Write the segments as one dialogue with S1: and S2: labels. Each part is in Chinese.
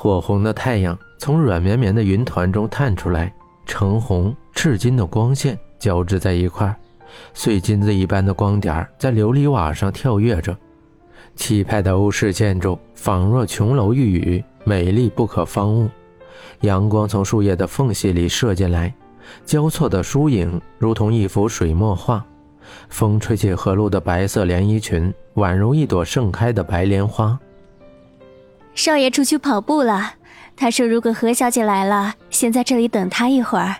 S1: 火红的太阳从软绵绵的云团中探出来，橙红赤金的光线交织在一块，碎金子一般的光点在琉璃瓦上跳跃着。气派的欧式建筑仿若琼楼玉宇，美丽不可方物。阳光从树叶的缝隙里射进来，交错的疏影如同一幅水墨画。风吹起何露的白色连衣裙，宛如一朵盛开的白莲花。
S2: 少爷出去跑步了，他说如果何小姐来了，先在这里等他一会儿。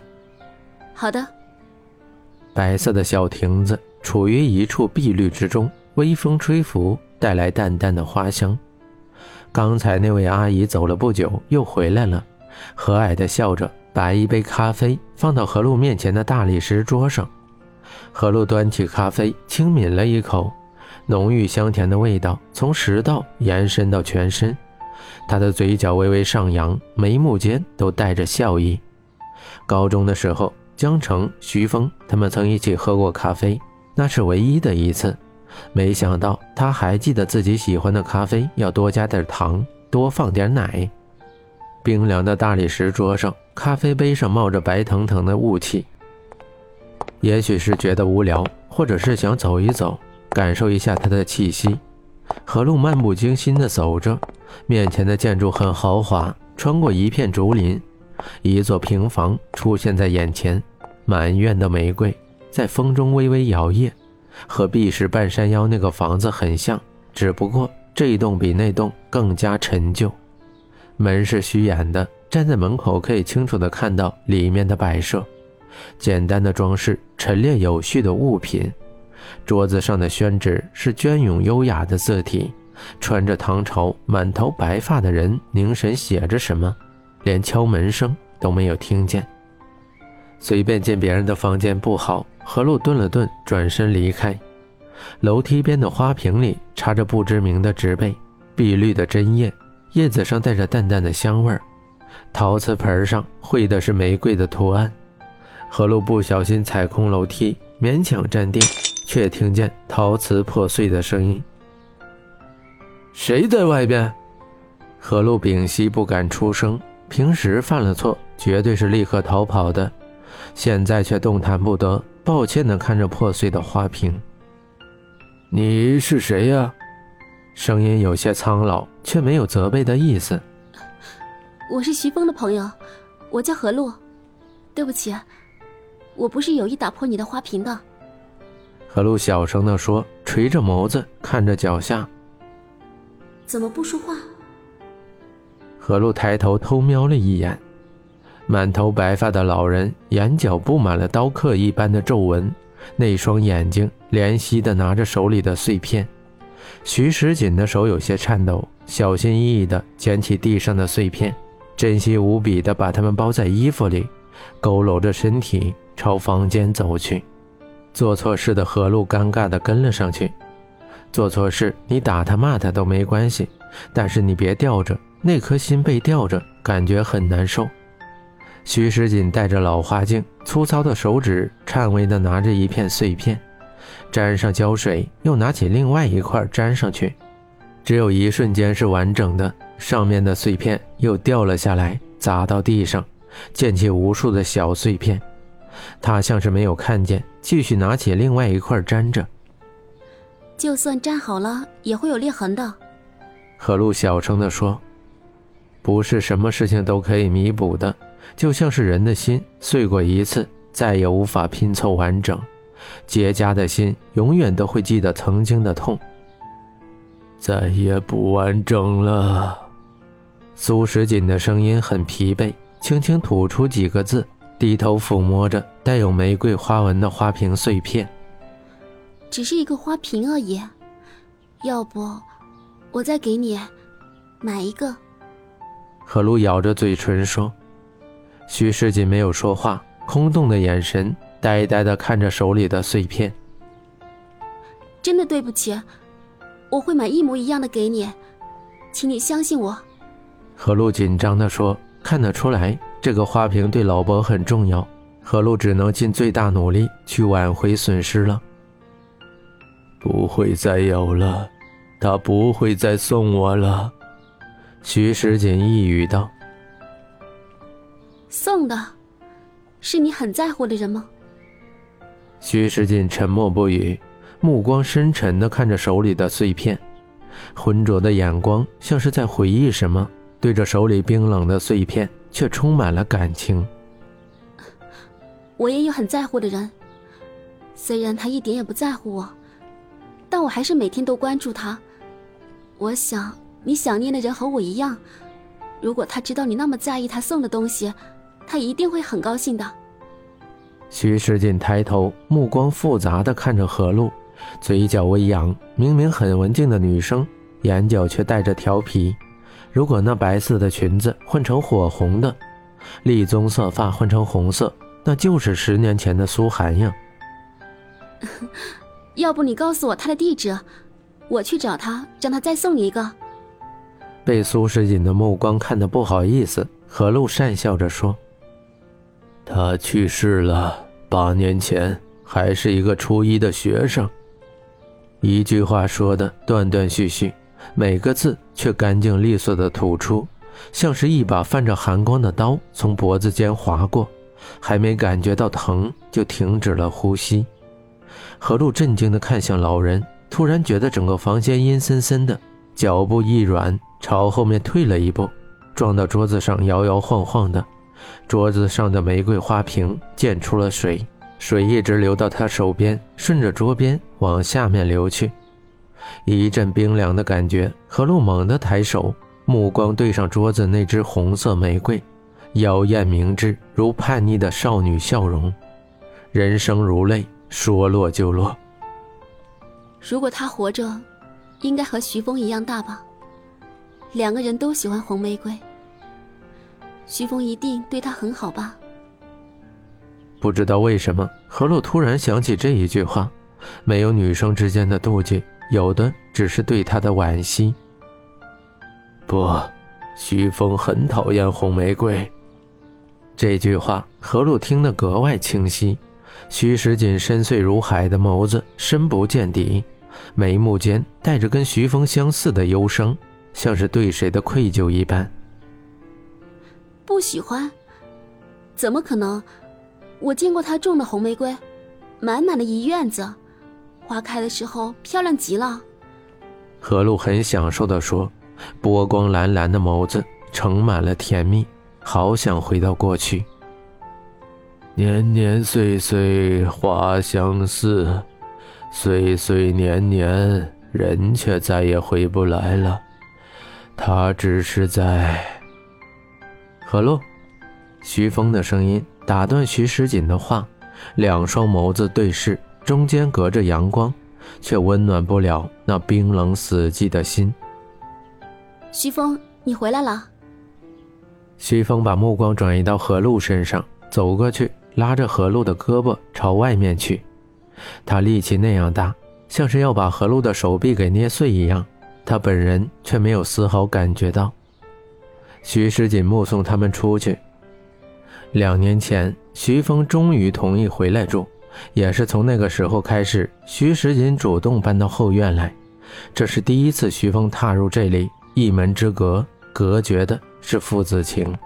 S3: 好的。
S1: 白色的小亭子处于一处碧绿之中，微风吹拂，带来淡淡的花香。刚才那位阿姨走了不久，又回来了，和蔼的笑着，把一杯咖啡放到何露面前的大理石桌上。何露端起咖啡，轻抿了一口，浓郁香甜的味道从食道延伸到全身。他的嘴角微微上扬，眉目间都带着笑意。高中的时候，江城、徐峰他们曾一起喝过咖啡，那是唯一的一次。没想到他还记得自己喜欢的咖啡要多加点糖，多放点奶。冰凉的大理石桌上，咖啡杯上冒着白腾腾的雾气。也许是觉得无聊，或者是想走一走，感受一下它的气息。何路漫不经心地走着，面前的建筑很豪华，穿过一片竹林，一座平房出现在眼前，满院的玫瑰在风中微微摇曳，和碧石半山腰那个房子很像，只不过这一栋比那栋更加陈旧。门是虚掩的，站在门口可以清楚地看到里面的摆设。简单的装饰，陈列有序的物品。桌子上的宣纸是隽永优雅的字体，穿着唐朝、满头白发的人凝神写着什么，连敲门声都没有听见。随便进别人的房间不好，何露顿了顿，转身离开。楼梯边的花瓶里插着不知名的植被，碧绿的针叶，叶子上带着淡淡的香味儿。陶瓷盆上绘的是玫瑰的图案。何露不小心踩空楼梯，勉强站定，却听见陶瓷破碎的声音。谁在外边？何露屏息不敢出声。平时犯了错，绝对是立刻逃跑的，现在却动弹不得，抱歉地看着破碎的花瓶。你是谁呀？声音有些苍老，却没有责备的意思。
S3: 我是徐峰的朋友，我叫何露。对不起。我不是有意打破你的花瓶的，
S1: 何露小声地说，垂着眸子看着脚下。
S3: 怎么不说话？
S1: 何露抬头偷瞄了一眼，满头白发的老人眼角布满了刀刻一般的皱纹，那双眼睛怜惜地拿着手里的碎片。徐时锦的手有些颤抖，小心翼翼地捡起地上的碎片，珍惜无比地把它们包在衣服里，佝偻着身体。朝房间走去，做错事的何露尴尬地跟了上去。做错事，你打他骂他都没关系，但是你别吊着那颗心，被吊着感觉很难受。徐时锦戴着老花镜，粗糙的手指颤巍地拿着一片碎片，沾上胶水，又拿起另外一块粘上去，只有一瞬间是完整的，上面的碎片又掉了下来，砸到地上，溅起无数的小碎片。他像是没有看见，继续拿起另外一块粘着。
S3: 就算粘好了，也会有裂痕的。
S1: 何露小声地说：“不是什么事情都可以弥补的，就像是人的心碎过一次，再也无法拼凑完整。结痂的心永远都会记得曾经的痛，再也不完整了。”苏时锦的声音很疲惫，轻轻吐出几个字。低头抚摸着带有玫瑰花纹的花瓶碎片，
S3: 只是一个花瓶而已，要不我再给你买一个？
S1: 何露咬着嘴唇说。徐世锦没有说话，空洞的眼神呆呆的看着手里的碎片。
S3: 真的对不起，我会买一模一样的给你，请你相信我。
S1: 何露紧张的说，看得出来。这个花瓶对老伯很重要，何露只能尽最大努力去挽回损失了。不会再有了，他不会再送我了。徐时锦一语道：“
S3: 送的，是你很在乎的人吗？”
S1: 徐时锦沉默不语，目光深沉的看着手里的碎片，浑浊的眼光像是在回忆什么，对着手里冰冷的碎片却充满了感情。
S3: 我也有很在乎的人，虽然他一点也不在乎我，但我还是每天都关注他。我想你想念的人和我一样，如果他知道你那么在意他送的东西，他一定会很高兴的。
S1: 徐世锦抬头，目光复杂的看着何露，嘴角微扬。明明很文静的女生，眼角却带着调皮。如果那白色的裙子换成火红的，栗棕色发换成红色。那就是十年前的苏涵呀。
S3: 要不你告诉我他的地址，我去找他，让他再送你一个。
S1: 被苏世锦的目光看得不好意思，何露讪笑着说：“他去世了，八年前还是一个初一的学生。”一句话说的断断续续，每个字却干净利索的吐出，像是一把泛着寒光的刀从脖子间划过。还没感觉到疼，就停止了呼吸。何露震惊地看向老人，突然觉得整个房间阴森森的，脚步一软，朝后面退了一步，撞到桌子上，摇摇晃晃的。桌子上的玫瑰花瓶溅出了水，水一直流到他手边，顺着桌边往下面流去。一阵冰凉的感觉，何露猛地抬手，目光对上桌子那只红色玫瑰。妖艳明智，如叛逆的少女笑容，人生如泪，说落就落。
S3: 如果他活着，应该和徐峰一样大吧？两个人都喜欢红玫瑰，徐峰一定对他很好吧？
S1: 不知道为什么，何洛突然想起这一句话：没有女生之间的妒忌，有的只是对他的惋惜。不，徐峰很讨厌红玫瑰。这句话，何露听得格外清晰。徐时锦深邃如海的眸子深不见底，眉目间带着跟徐峰相似的忧伤，像是对谁的愧疚一般。
S3: 不喜欢？怎么可能？我见过他种的红玫瑰，满满的一院子，花开的时候漂亮极了。
S1: 何露很享受地说，波光蓝蓝的眸子盛满了甜蜜。好想回到过去。年年岁岁花相似，岁岁年年人却再也回不来了。他只是在。何洛，徐峰的声音打断徐时锦的话，两双眸子对视，中间隔着阳光，却温暖不了那冰冷死寂的心。
S3: 徐峰，你回来了。
S1: 徐峰把目光转移到何露身上，走过去，拉着何露的胳膊朝外面去。他力气那样大，像是要把何露的手臂给捏碎一样。他本人却没有丝毫感觉到。徐时锦目送他们出去。两年前，徐峰终于同意回来住，也是从那个时候开始，徐时锦主动搬到后院来。这是第一次徐峰踏入这里，一门之隔，隔绝的。是父子情。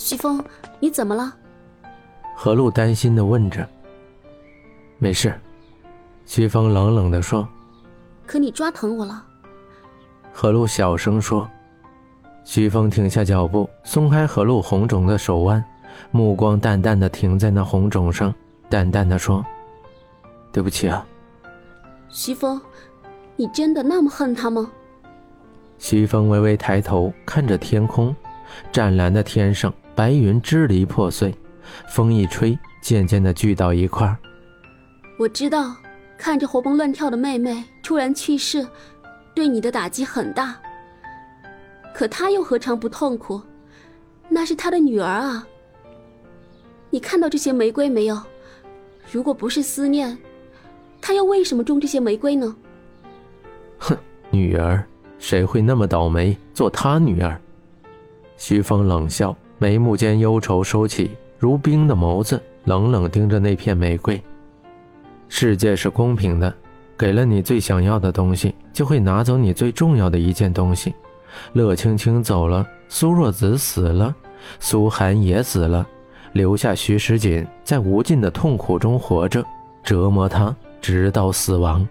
S3: 徐峰，你怎么了？
S1: 何露担心的问着。没事，徐峰冷冷的说。
S3: 可你抓疼我了。
S1: 何露小声说。徐峰停下脚步，松开何露红肿的手腕，目光淡淡的停在那红肿上，淡淡的说：“对不起啊。”
S3: 徐峰，你真的那么恨他吗？
S1: 徐峰微微抬头看着天空，湛蓝的天上白云支离破碎，风一吹，渐渐的聚到一块儿。
S3: 我知道，看着活蹦乱跳的妹妹突然去世，对你的打击很大。可她又何尝不痛苦？那是她的女儿啊。你看到这些玫瑰没有？如果不是思念，她又为什么种这些玫瑰呢？
S1: 哼，女儿。谁会那么倒霉做她女儿？徐峰冷笑，眉目间忧愁收起，如冰的眸子冷冷盯着那片玫瑰。世界是公平的，给了你最想要的东西，就会拿走你最重要的一件东西。乐青青走了，苏若子死了，苏寒也死了，留下徐时锦在无尽的痛苦中活着，折磨他直到死亡。